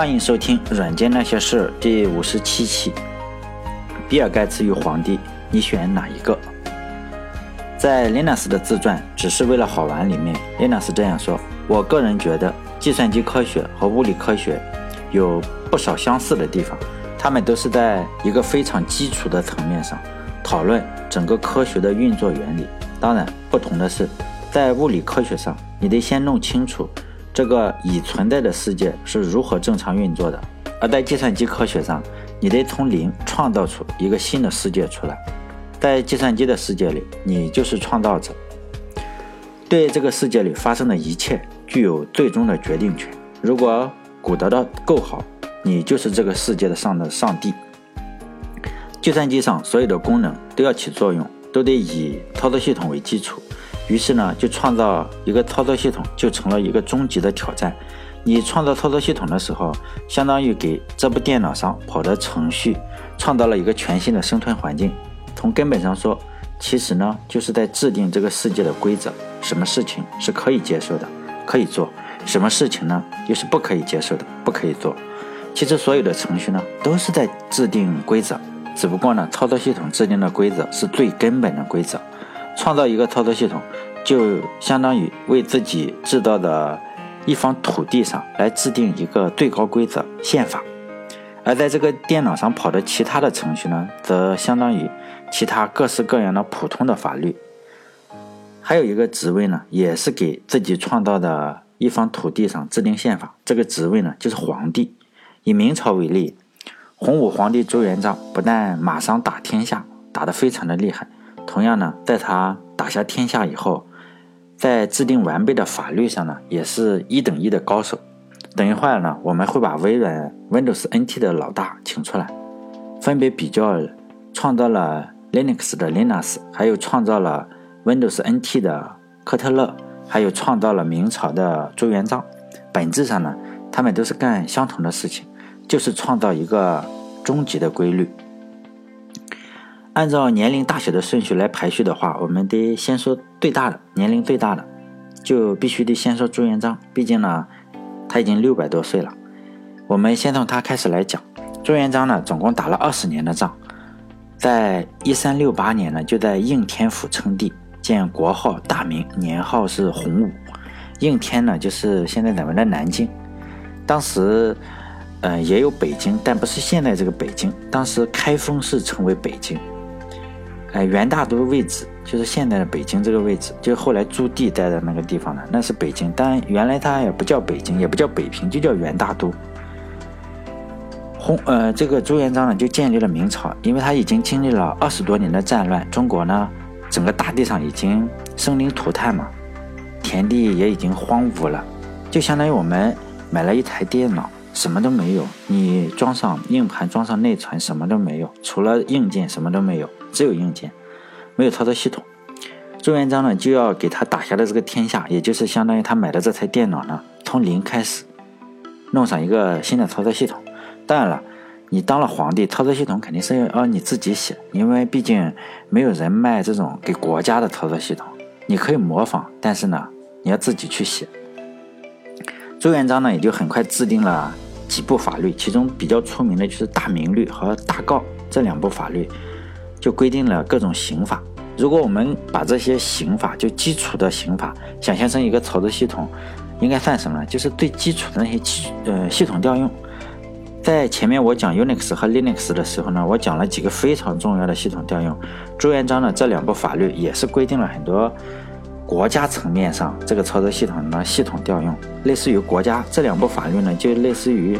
欢迎收听《软件那些事》第五十七期。比尔盖茨与皇帝，你选哪一个？在 Linus 的自传《只是为了好玩》里面，Linus 这样说：“我个人觉得，计算机科学和物理科学有不少相似的地方，他们都是在一个非常基础的层面上讨论整个科学的运作原理。当然，不同的是，在物理科学上，你得先弄清楚。”这个已存在的世界是如何正常运作的？而在计算机科学上，你得从零创造出一个新的世界出来。在计算机的世界里，你就是创造者，对这个世界里发生的一切具有最终的决定权。如果古德的够好，你就是这个世界的上的上帝。计算机上所有的功能都要起作用，都得以操作系统为基础。于是呢，就创造一个操作系统，就成了一个终极的挑战。你创造操作系统的时候，相当于给这部电脑上跑的程序创造了一个全新的生存环境。从根本上说，其实呢，就是在制定这个世界的规则：什么事情是可以接受的，可以做；什么事情呢，又是不可以接受的，不可以做。其实所有的程序呢，都是在制定规则，只不过呢，操作系统制定的规则是最根本的规则。创造一个操作系统，就相当于为自己制造的一方土地上来制定一个最高规则宪法，而在这个电脑上跑的其他的程序呢，则相当于其他各式各样的普通的法律。还有一个职位呢，也是给自己创造的一方土地上制定宪法，这个职位呢就是皇帝。以明朝为例，洪武皇帝朱元璋不但马上打天下，打得非常的厉害。同样呢，在他打下天下以后，在制定完备的法律上呢，也是一等一的高手。等一会儿呢，我们会把微软 Windows NT 的老大请出来，分别比较创造了 Linux 的 Linus，还有创造了 Windows NT 的科特勒，还有创造了明朝的朱元璋。本质上呢，他们都是干相同的事情，就是创造一个终极的规律。按照年龄大小的顺序来排序的话，我们得先说最大的，年龄最大的，就必须得先说朱元璋。毕竟呢，他已经六百多岁了。我们先从他开始来讲。朱元璋呢，总共打了二十年的仗，在一三六八年呢，就在应天府称帝，建国号大明，年号是洪武。应天呢，就是现在咱们的南京。当时，嗯，也有北京，但不是现在这个北京。当时开封市称为北京。哎，元大都位置就是现在的北京这个位置，就后来朱棣待的那个地方呢，那是北京。但原来它也不叫北京，也不叫北平，就叫元大都。洪呃，这个朱元璋呢就建立了明朝，因为他已经经历了二十多年的战乱，中国呢整个大地上已经生灵涂炭嘛，田地也已经荒芜了，就相当于我们买了一台电脑，什么都没有，你装上硬盘，装上内存，什么都没有，除了硬件什么都没有。只有硬件，没有操作系统。朱元璋呢，就要给他打下的这个天下，也就是相当于他买的这台电脑呢，从零开始弄上一个新的操作系统。当然了，你当了皇帝，操作系统肯定是要你自己写，因为毕竟没有人卖这种给国家的操作系统。你可以模仿，但是呢，你要自己去写。朱元璋呢，也就很快制定了几部法律，其中比较出名的就是《大明律》和《大诰》这两部法律。就规定了各种刑法。如果我们把这些刑法，就基础的刑法，想象成一个操作系统，应该算什么呢？就是最基础的那些基呃系统调用。在前面我讲 Unix 和 Linux 的时候呢，我讲了几个非常重要的系统调用。朱元璋的这两部法律也是规定了很多国家层面上这个操作系统的系统调用，类似于国家这两部法律呢，就类似于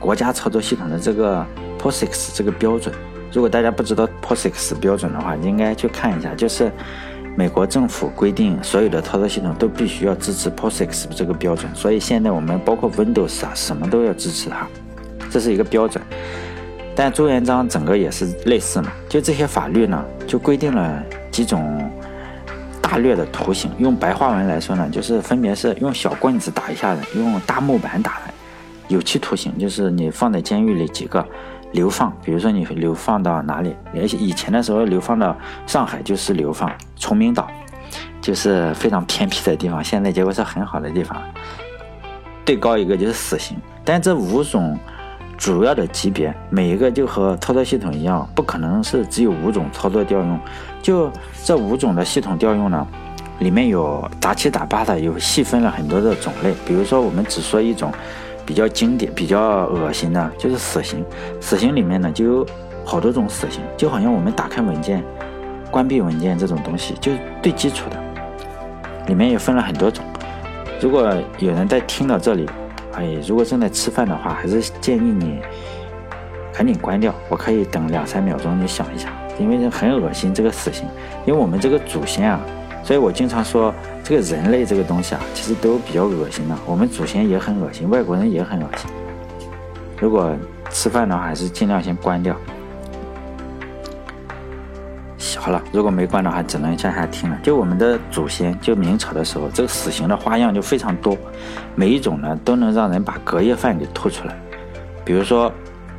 国家操作系统的这个 POSIX 这个标准。如果大家不知道 POSIX 标准的话，应该去看一下。就是美国政府规定，所有的操作系统都必须要支持 POSIX 这个标准。所以现在我们包括 Windows 啊，什么都要支持它，这是一个标准。但朱元璋整个也是类似嘛，就这些法律呢，就规定了几种大略的图形。用白话文来说呢，就是分别是用小棍子打一下的，用大木板打的。有期徒刑就是你放在监狱里几个。流放，比如说你流放到哪里？而且以前的时候流放到上海就是流放，崇明岛就是非常偏僻的地方。现在结果是很好的地方。最高一个就是死刑，但这五种主要的级别，每一个就和操作系统一样，不可能是只有五种操作调用。就这五种的系统调用呢，里面有杂七杂八的，有细分了很多的种类。比如说，我们只说一种比较经典、比较恶心的，就是死刑。死刑里面呢，就有好多种死刑，就好像我们打开文件、关闭文件这种东西，就是最基础的，里面也分了很多种。如果有人在听到这里，哎，如果正在吃饭的话，还是建议你赶紧关掉。我可以等两三秒钟，你想一下，因为很恶心这个死刑。因为我们这个祖先啊，所以我经常说，这个人类这个东西啊，其实都比较恶心的。我们祖先也很恶心，外国人也很恶心。如果吃饭的话，还是尽量先关掉。好了，如果没关的话，只能向下听了。就我们的祖先，就明朝的时候，这个死刑的花样就非常多，每一种呢都能让人把隔夜饭给吐出来。比如说，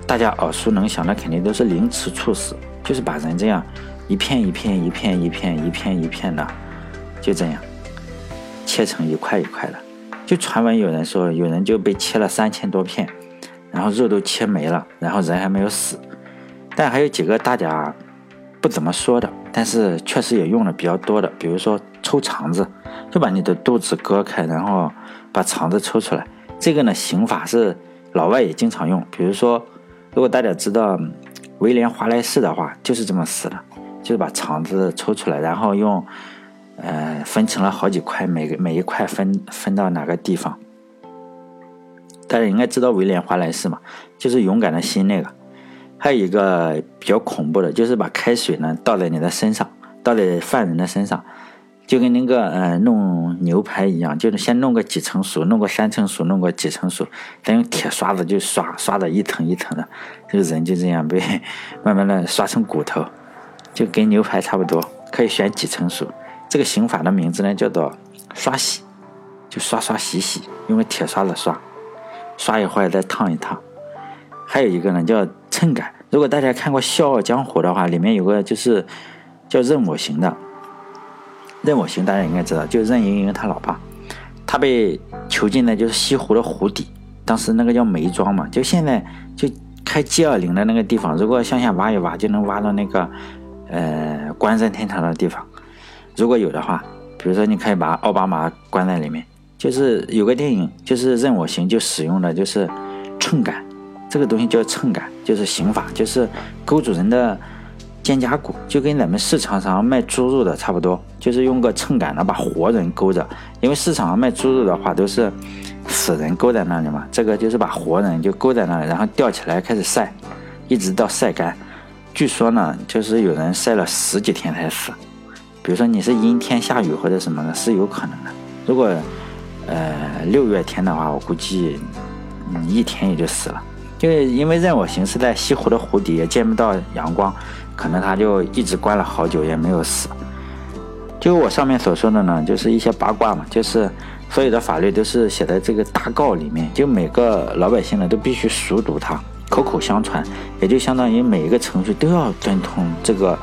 大家耳熟能详的肯定都是凌迟处死，就是把人这样一片一片、一片一片、一片一片的，就这样切成一块一块的。就传闻有人说，有人就被切了三千多片，然后肉都切没了，然后人还没有死。但还有几个大家。不怎么说的，但是确实也用的比较多的，比如说抽肠子，就把你的肚子割开，然后把肠子抽出来。这个呢，刑法是老外也经常用。比如说，如果大家知道威廉华莱士的话，就是这么死的，就是把肠子抽出来，然后用呃分成了好几块，每个每一块分分到哪个地方。大家应该知道威廉华莱士嘛，就是勇敢的心那个。还有一个比较恐怖的，就是把开水呢倒在你的身上，倒在犯人的身上，就跟那个呃弄牛排一样，就是先弄个几成熟，弄个三成熟，弄个几成熟，再用铁刷子就刷刷的一层一层的，这个人就这样被慢慢的刷成骨头，就跟牛排差不多，可以选几成熟。这个刑法的名字呢叫做刷洗，就刷刷洗洗，用个铁刷子刷，刷一会儿再烫一烫。还有一个呢叫秤杆。如果大家看过《笑傲江湖》的话，里面有个就是叫任我行的。任我行大家应该知道，就任盈盈他老爸，他被囚禁在就是西湖的湖底，当时那个叫梅庄嘛，就现在就开 G 二零的那个地方，如果向下挖一挖，就能挖到那个呃关山天堂的地方。如果有的话，比如说你可以把奥巴马关在里面，就是有个电影，就是任我行就使用的就是秤杆。这个东西叫秤杆，就是刑法，就是勾住人的肩胛骨，就跟咱们市场上卖猪肉的差不多，就是用个秤杆呢把活人勾着。因为市场上卖猪肉的话都是死人勾在那里嘛，这个就是把活人就勾在那里，然后吊起来开始晒，一直到晒干。据说呢，就是有人晒了十几天才死。比如说你是阴天下雨或者什么的，是有可能的。如果呃六月天的话，我估计嗯一天也就死了。就因为任我行是在西湖的湖底，也见不到阳光，可能他就一直关了好久也没有死。就我上面所说的呢，就是一些八卦嘛，就是所有的法律都是写在这个大诰里面，就每个老百姓呢都必须熟读它，口口相传，也就相当于每一个程序都要遵从这个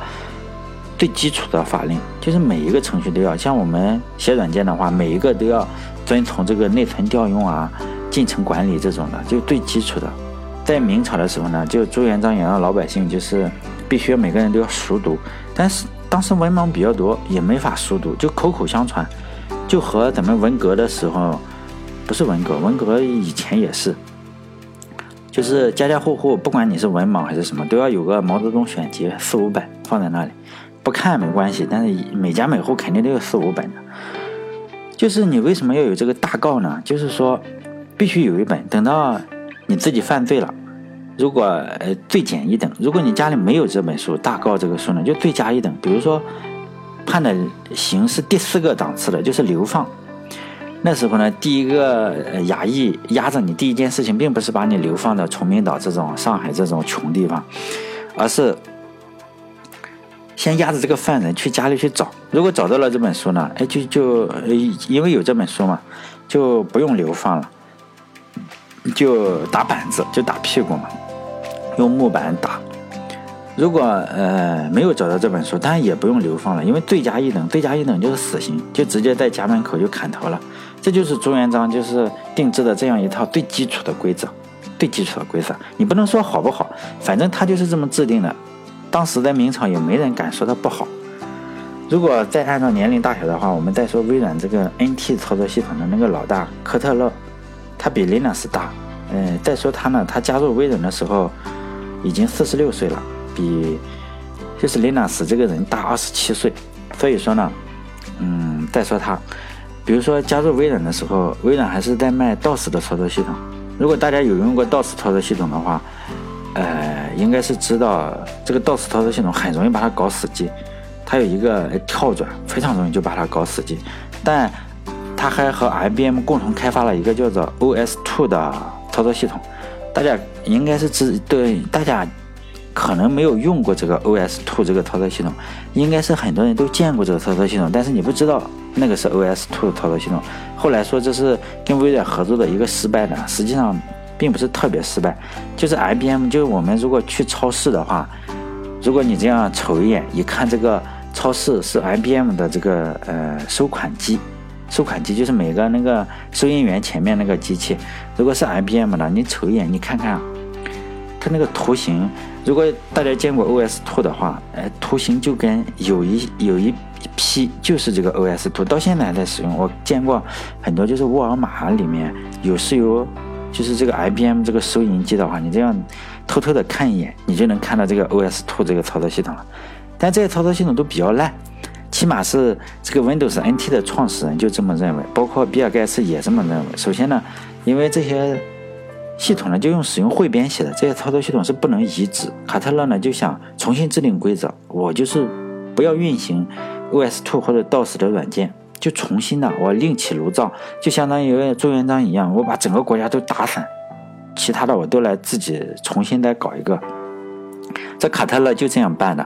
最基础的法令，就是每一个程序都要。像我们写软件的话，每一个都要遵从这个内存调用啊、进程管理这种的，就最基础的。在明朝的时候呢，就朱元璋也让老百姓就是必须每个人都要熟读，但是当时文盲比较多，也没法熟读，就口口相传，就和咱们文革的时候，不是文革，文革以前也是，就是家家户户不管你是文盲还是什么，都要有个毛泽东选集四五百放在那里，不看没关系，但是每家每户肯定都有四五本的。就是你为什么要有这个大诰呢？就是说必须有一本，等到。你自己犯罪了，如果呃罪减一等，如果你家里没有这本书大告这个书呢，就罪加一等。比如说判的刑是第四个档次的，就是流放。那时候呢，第一个衙役压着你，第一件事情并不是把你流放到崇明岛这种上海这种穷地方，而是先压着这个犯人去家里去找。如果找到了这本书呢，哎，就就因为有这本书嘛，就不用流放了。就打板子，就打屁股嘛，用木板打。如果呃没有找到这本书，当然也不用流放了，因为罪加一等，罪加一等就是死刑，就直接在家门口就砍头了。这就是朱元璋就是定制的这样一套最基础的规则，最基础的规则，你不能说好不好，反正他就是这么制定的。当时在明朝也没人敢说它不好。如果再按照年龄大小的话，我们再说微软这个 NT 操作系统的那个老大科特勒，他比 Linux 大。嗯，再说他呢，他加入微软的时候已经四十六岁了，比就是 Linux 这个人大二十七岁。所以说呢，嗯，再说他。比如说加入微软的时候，微软还是在卖 DOS 的操作系统。如果大家有用过 DOS 操作系统的话，呃，应该是知道这个 DOS 操作系统很容易把它搞死机，它有一个跳转，非常容易就把它搞死机。但它还和 IBM 共同开发了一个叫做 OS2 的操作系统，大家应该是知对，大家可能没有用过这个 OS2 这个操作系统，应该是很多人都见过这个操作系统，但是你不知道。那个是 OS2 的操作系统，后来说这是跟微软合作的一个失败的，实际上并不是特别失败，就是 IBM，就是我们如果去超市的话，如果你这样瞅一眼，一看这个超市是 IBM 的这个呃收款机，收款机就是每个那个收银员前面那个机器，如果是 IBM 的，你瞅一眼，你看看它那个图形，如果大家见过 OS Two 的话，哎，图形就跟有一有一。批就是这个 OS Two 到现在还在使用。我见过很多，就是沃尔玛里面有是有，就是这个 IBM 这个收银机的话，你这样偷偷的看一眼，你就能看到这个 OS2 这个操作系统了。但这些操作系统都比较烂，起码是这个 Windows NT 的创始人就这么认为，包括比尔盖茨也这么认为。首先呢，因为这些系统呢就用使用汇编写的，这些操作系统是不能移植。卡特勒呢就想重新制定规则，我就是不要运行。OS2 或者 DOS 的软件就重新的，我另起炉灶，就相当于朱元璋一样，我把整个国家都打散，其他的我都来自己重新再搞一个。这卡特勒就这样办的。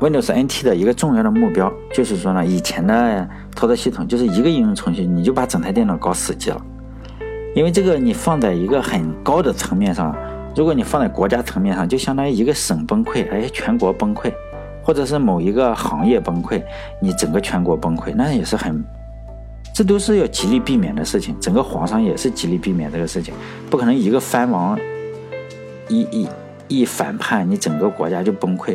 Windows NT 的一个重要的目标就是说呢，以前的操作系统就是一个应用程序，你就把整台电脑搞死机了。因为这个你放在一个很高的层面上，如果你放在国家层面上，就相当于一个省崩溃，哎，全国崩溃。或者是某一个行业崩溃，你整个全国崩溃，那也是很，这都是要极力避免的事情。整个皇上也是极力避免这个事情，不可能一个藩王一一一反叛，你整个国家就崩溃。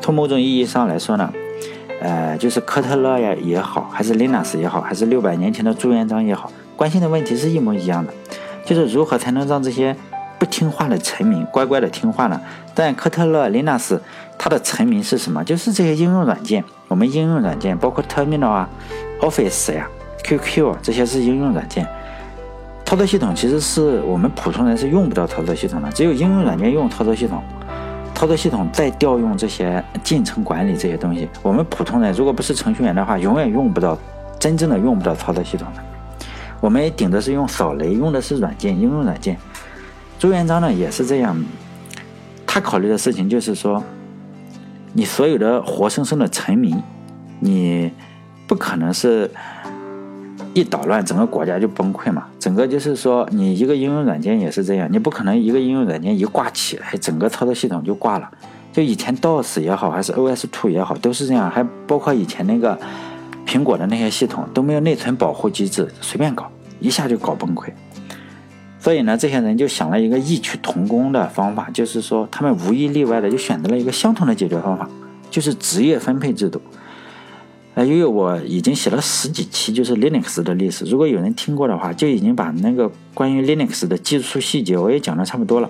从某种意义上来说呢，呃，就是科特勒呀也好，还是林纳斯也好，还是六百年前的朱元璋也好，关心的问题是一模一样的，就是如何才能让这些不听话的臣民乖乖的听话呢？但科特勒、林纳斯。它的成名是什么？就是这些应用软件。我们应用软件包括 Terminal 啊、Office 呀、QQ 啊，这些是应用软件。操作系统其实是我们普通人是用不到操作系统的，只有应用软件用操作系统。操作系统再调用这些进程管理这些东西，我们普通人如果不是程序员的话，永远用不到，真正的用不到操作系统的。我们顶的是用扫雷，用的是软件应用软件。朱元璋呢也是这样，他考虑的事情就是说。你所有的活生生的臣民，你不可能是一捣乱整个国家就崩溃嘛？整个就是说，你一个应用软件也是这样，你不可能一个应用软件一挂起来，整个操作系统就挂了。就以前 DOS 也好，还是 OS2 也好，都是这样。还包括以前那个苹果的那些系统都没有内存保护机制，随便搞一下就搞崩溃。所以呢，这些人就想了一个异曲同工的方法，就是说他们无一例外的就选择了一个相同的解决方法，就是职业分配制度。呃，因为我已经写了十几期就是 Linux 的历史，如果有人听过的话，就已经把那个关于 Linux 的技术细节我也讲的差不多了，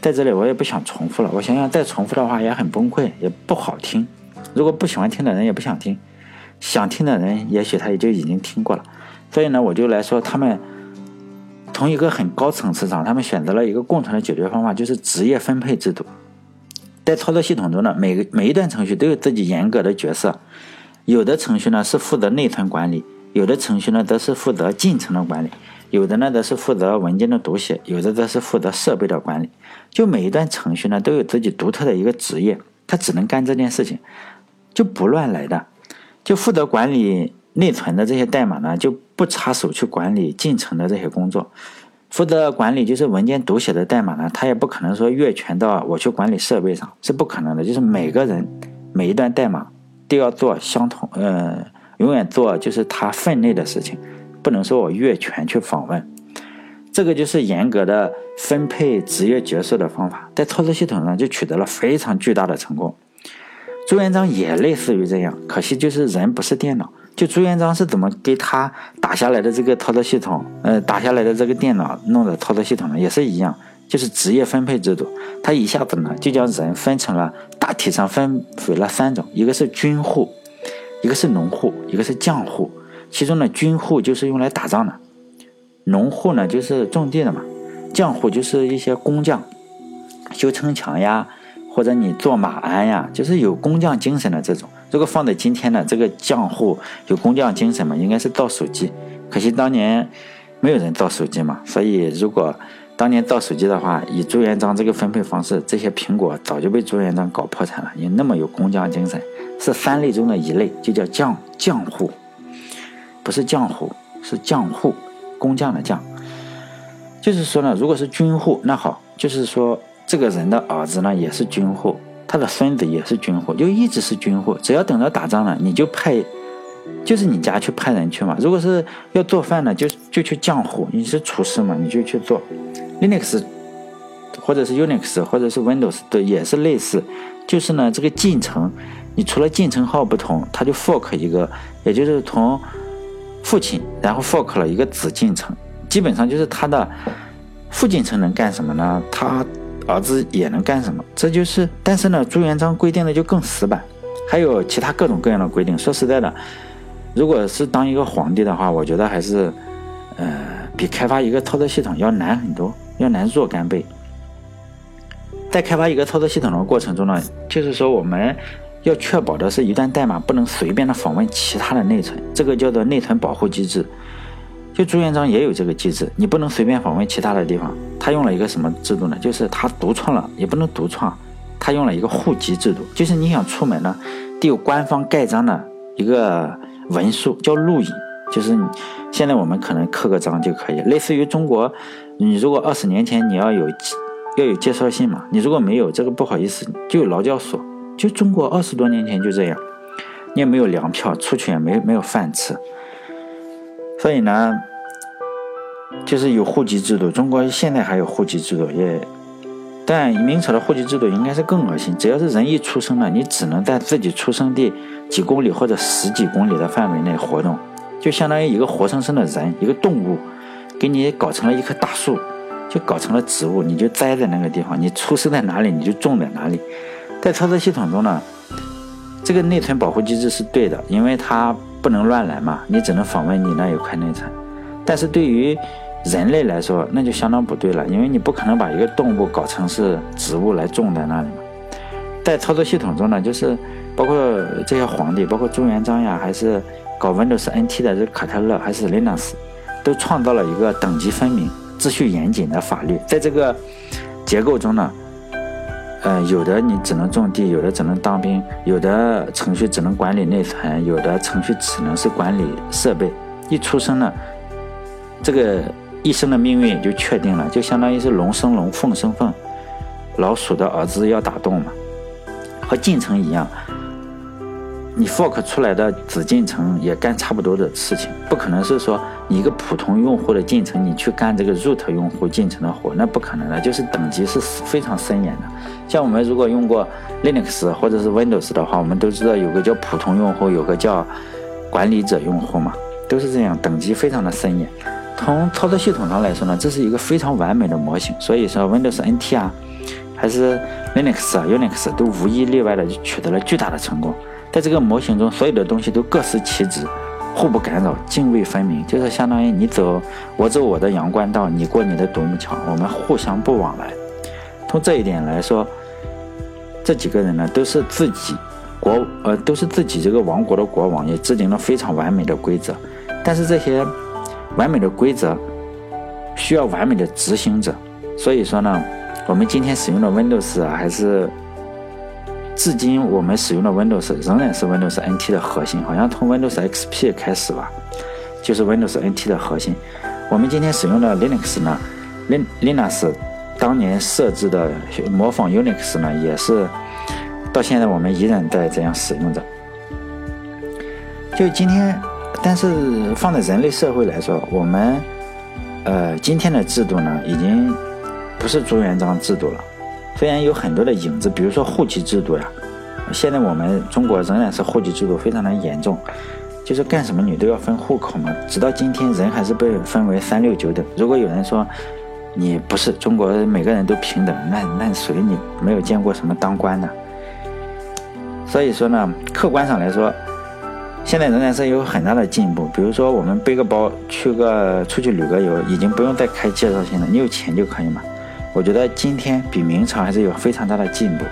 在这里我也不想重复了。我想想再重复的话也很崩溃，也不好听。如果不喜欢听的人也不想听，想听的人也许他也就已经听过了。所以呢，我就来说他们。从一个很高层次上，他们选择了一个共同的解决方法，就是职业分配制度。在操作系统中呢，每个每一段程序都有自己严格的角色，有的程序呢是负责内存管理，有的程序呢则是负责进程的管理，有的呢则是负责文件的读写，有的则是负责设备的管理。就每一段程序呢都有自己独特的一个职业，它只能干这件事情，就不乱来的，就负责管理。内存的这些代码呢，就不插手去管理进程的这些工作，负责管理就是文件读写的代码呢，他也不可能说越权到我去管理设备上，是不可能的。就是每个人每一段代码都要做相同，呃，永远做就是他分内的事情，不能说我越权去访问。这个就是严格的分配职业角色的方法，在操作系统上就取得了非常巨大的成功。朱元璋也类似于这样，可惜就是人不是电脑。就朱元璋是怎么给他打下来的这个操作系统，呃，打下来的这个电脑弄的操作系统呢，也是一样，就是职业分配制度。他一下子呢就将人分成了大体上分为了三种，一个是军户，一个是农户，一个是将户。其中呢，军户就是用来打仗的，农户呢就是种地的嘛，将户就是一些工匠，修城墙呀。或者你做马鞍呀，就是有工匠精神的这种。如果放在今天呢，这个匠户有工匠精神嘛，应该是造手机。可惜当年没有人造手机嘛，所以如果当年造手机的话，以朱元璋这个分配方式，这些苹果早就被朱元璋搞破产了。你那么有工匠精神，是三类中的一类，就叫匠匠户，不是匠户，是匠户，工匠的匠。就是说呢，如果是军户，那好，就是说。这个人的儿子呢也是军户，他的孙子也是军户，就一直是军户。只要等着打仗了，你就派，就是你家去派人去嘛。如果是要做饭呢，就就去浆户，你是厨师嘛，你就去做。Linux 或者是 Unix 或者是 Windows 的也是类似，就是呢这个进程，你除了进程号不同，它就 fork 一个，也就是从父亲然后 fork 了一个子进程，基本上就是他的父进程能干什么呢？他儿子也能干什么？这就是，但是呢，朱元璋规定的就更死板，还有其他各种各样的规定。说实在的，如果是当一个皇帝的话，我觉得还是，呃，比开发一个操作系统要难很多，要难若干倍。在开发一个操作系统的过程中呢，就是说我们要确保的是一段代码不能随便的访问其他的内存，这个叫做内存保护机制。就朱元璋也有这个机制，你不能随便访问其他的地方。他用了一个什么制度呢？就是他独创了，也不能独创，他用了一个户籍制度。就是你想出门呢，得有官方盖章的一个文书，叫录影。就是现在我们可能刻个章就可以，类似于中国，你如果二十年前你要有要有介绍信嘛，你如果没有这个不好意思，就有劳教所。就中国二十多年前就这样，你也没有粮票，出去也没没有饭吃。所以呢，就是有户籍制度。中国现在还有户籍制度，也，但明朝的户籍制度应该是更恶心。只要是人一出生了，你只能在自己出生地几公里或者十几公里的范围内活动，就相当于一个活生生的人，一个动物，给你搞成了一棵大树，就搞成了植物，你就栽在那个地方，你出生在哪里，你就种在哪里。在操作系统中呢，这个内存保护机制是对的，因为它。不能乱来嘛，你只能访问你那一块内存。但是对于人类来说，那就相当不对了，因为你不可能把一个动物搞成是植物来种在那里嘛。在操作系统中呢，就是包括这些皇帝，包括朱元璋呀，还是搞 Windows NT 的这卡特勒，还是 Linux，都创造了一个等级分明、秩序严谨的法律。在这个结构中呢。呃，有的你只能种地，有的只能当兵，有的程序只能管理内存，有的程序只能是管理设备。一出生呢，这个一生的命运也就确定了，就相当于是龙生龙，凤生凤，老鼠的儿子要打洞嘛，和进程一样。你 fork 出来的子进程也干差不多的事情，不可能是说你一个普通用户的进程，你去干这个 root 用户进程的活，那不可能的。就是等级是非常森严的。像我们如果用过 Linux 或者是 Windows 的话，我们都知道有个叫普通用户，有个叫管理者用户嘛，都是这样，等级非常的森严。从操作系统上来说呢，这是一个非常完美的模型。所以说 Windows NT 啊，还是 Linux 啊、Unix 都无一例外的取得了巨大的成功。在这个模型中，所有的东西都各司其职，互不干扰，泾渭分明，就是相当于你走我走我的阳关道，你过你的独木桥，我们互相不往来。从这一点来说，这几个人呢都是自己国呃都是自己这个王国的国王，也制定了非常完美的规则。但是这些完美的规则需要完美的执行者，所以说呢，我们今天使用的 Windows 啊，还是。至今我们使用的 Windows 仍然是 Windows NT 的核心，好像从 Windows XP 开始吧，就是 Windows NT 的核心。我们今天使用的 Linux 呢，林 Linux 当年设置的模仿 Unix 呢，也是到现在我们依然在这样使用着。就今天，但是放在人类社会来说，我们呃今天的制度呢，已经不是朱元璋制度了。虽然有很多的影子，比如说户籍制度呀，现在我们中国仍然是户籍制度非常的严重，就是干什么你都要分户口嘛。直到今天，人还是被分为三六九等。如果有人说你不是中国每个人都平等，那那属于你没有见过什么当官的。所以说呢，客观上来说。现在仍然是有很大的进步，比如说我们背个包去个出去旅个游，已经不用再开介绍信了，你有钱就可以嘛。我觉得今天比明朝还是有非常大的进步。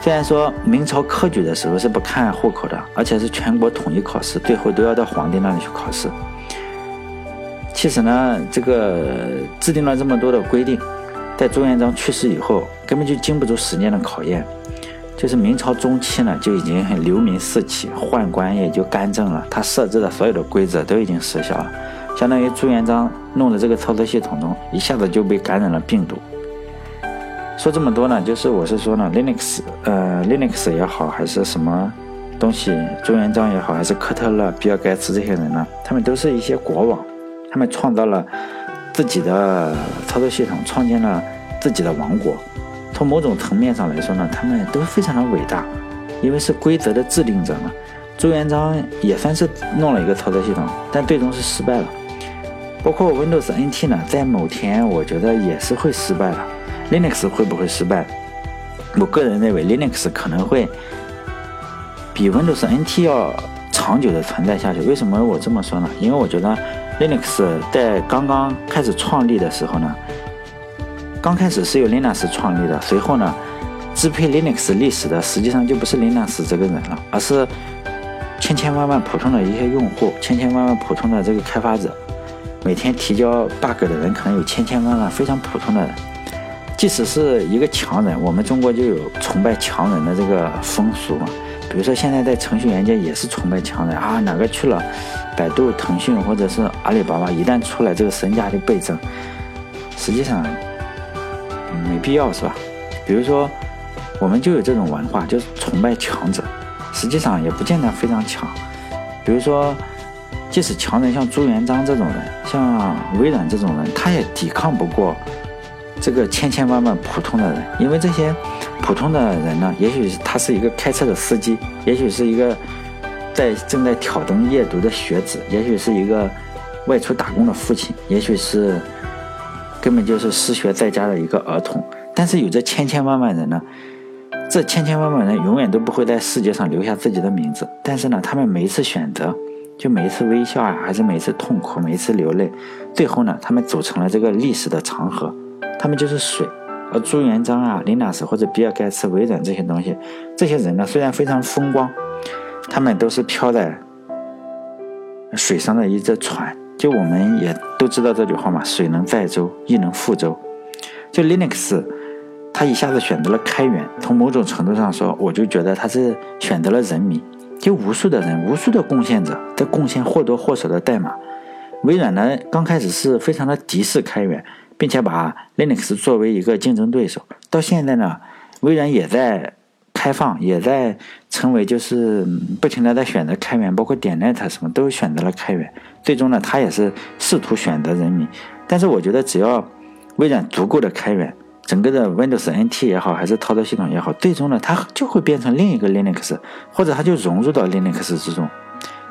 虽然说明朝科举的时候是不看户口的，而且是全国统一考试，最后都要到皇帝那里去考试。其实呢，这个制定了这么多的规定，在朱元璋去世以后，根本就经不住时间的考验。就是明朝中期呢，就已经很流民四起，宦官也就干政了。他设置的所有的规则都已经失效了，相当于朱元璋弄的这个操作系统中一下子就被感染了病毒。说这么多呢，就是我是说呢，Linux，呃，Linux 也好，还是什么东西，朱元璋也好，还是科特勒、比尔盖茨这些人呢，他们都是一些国王，他们创造了自己的操作系统，创建了自己的王国。从某种层面上来说呢，他们都非常的伟大，因为是规则的制定者嘛。朱元璋也算是弄了一个操作系统，但最终是失败了。包括 Windows NT 呢，在某天我觉得也是会失败的。Linux 会不会失败？我个人认为 Linux 可能会比 Windows NT 要长久的存在下去。为什么我这么说呢？因为我觉得 Linux 在刚刚开始创立的时候呢。刚开始是由 Linux 创立的，随后呢，支配 Linux 历史的实际上就不是 Linux 这个人了，而是千千万万普通的一些用户，千千万万普通的这个开发者，每天提交 bug 的人可能有千千万万非常普通的人。即使是一个强人，我们中国就有崇拜强人的这个风俗嘛。比如说现在在程序员界也是崇拜强人啊，哪个去了百度、腾讯或者是阿里巴巴，一旦出来这个身价就倍增。实际上。没必要是吧？比如说，我们就有这种文化，就是崇拜强者，实际上也不见得非常强。比如说，即使强人像朱元璋这种人，像微软这种人，他也抵抗不过这个千千万万普通的人。因为这些普通的人呢，也许他是一个开车的司机，也许是一个在正在挑灯夜读的学子，也许是一个外出打工的父亲，也许是。根本就是失学在家的一个儿童，但是有着千千万万人呢，这千千万万人永远都不会在世界上留下自己的名字，但是呢，他们每一次选择，就每一次微笑啊，还是每一次痛苦，每一次流泪，最后呢，他们组成了这个历史的长河，他们就是水。而朱元璋啊、林纳斯或者比尔盖茨、微软这些东西，这些人呢，虽然非常风光，他们都是漂在水上的一只船。就我们也都知道这句话嘛，水能载舟，亦能覆舟。就 Linux，它一下子选择了开源，从某种程度上说，我就觉得它是选择了人民。就无数的人，无数的贡献者在贡献或多或少的代码。微软呢，刚开始是非常的敌视开源，并且把 Linux 作为一个竞争对手。到现在呢，微软也在。开放也在成为，就是不停的在选择开源，包括点 net 什么都选择了开源。最终呢，它也是试图选择人民。但是我觉得，只要微软足够的开源，整个的 Windows NT 也好，还是操作系统也好，最终呢，它就会变成另一个 Linux，或者它就融入到 Linux 之中，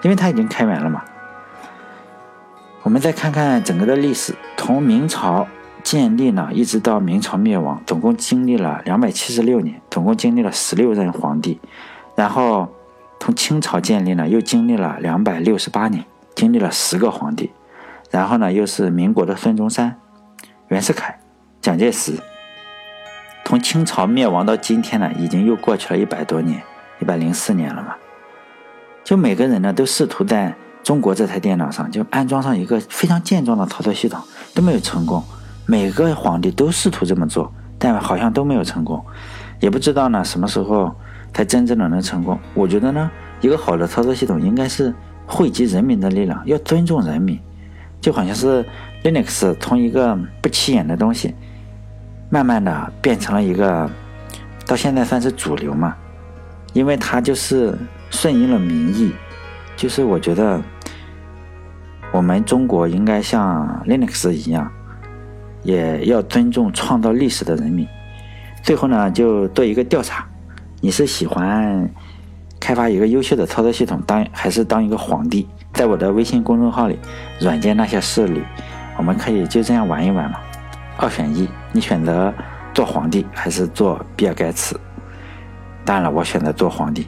因为它已经开源了嘛。我们再看看整个的历史，从明朝。建立呢，一直到明朝灭亡，总共经历了两百七十六年，总共经历了十六任皇帝。然后从清朝建立呢，又经历了两百六十八年，经历了十个皇帝。然后呢，又是民国的孙中山、袁世凯、蒋介石。从清朝灭亡到今天呢，已经又过去了一百多年，一百零四年了嘛。就每个人呢，都试图在中国这台电脑上就安装上一个非常健壮的操作系统，都没有成功。每个皇帝都试图这么做，但好像都没有成功，也不知道呢什么时候才真正的能成功。我觉得呢，一个好的操作系统应该是汇集人民的力量，要尊重人民，就好像是 Linux 从一个不起眼的东西，慢慢的变成了一个，到现在算是主流嘛，因为它就是顺应了民意，就是我觉得我们中国应该像 Linux 一样，也要尊重创造历史的人民。最后呢，就做一个调查，你是喜欢开发一个优秀的操作系统，当还是当一个皇帝？在我的微信公众号里，软件那些事里，我们可以就这样玩一玩嘛。二选一，你选择做皇帝还是做比尔盖茨？当然了，我选择做皇帝。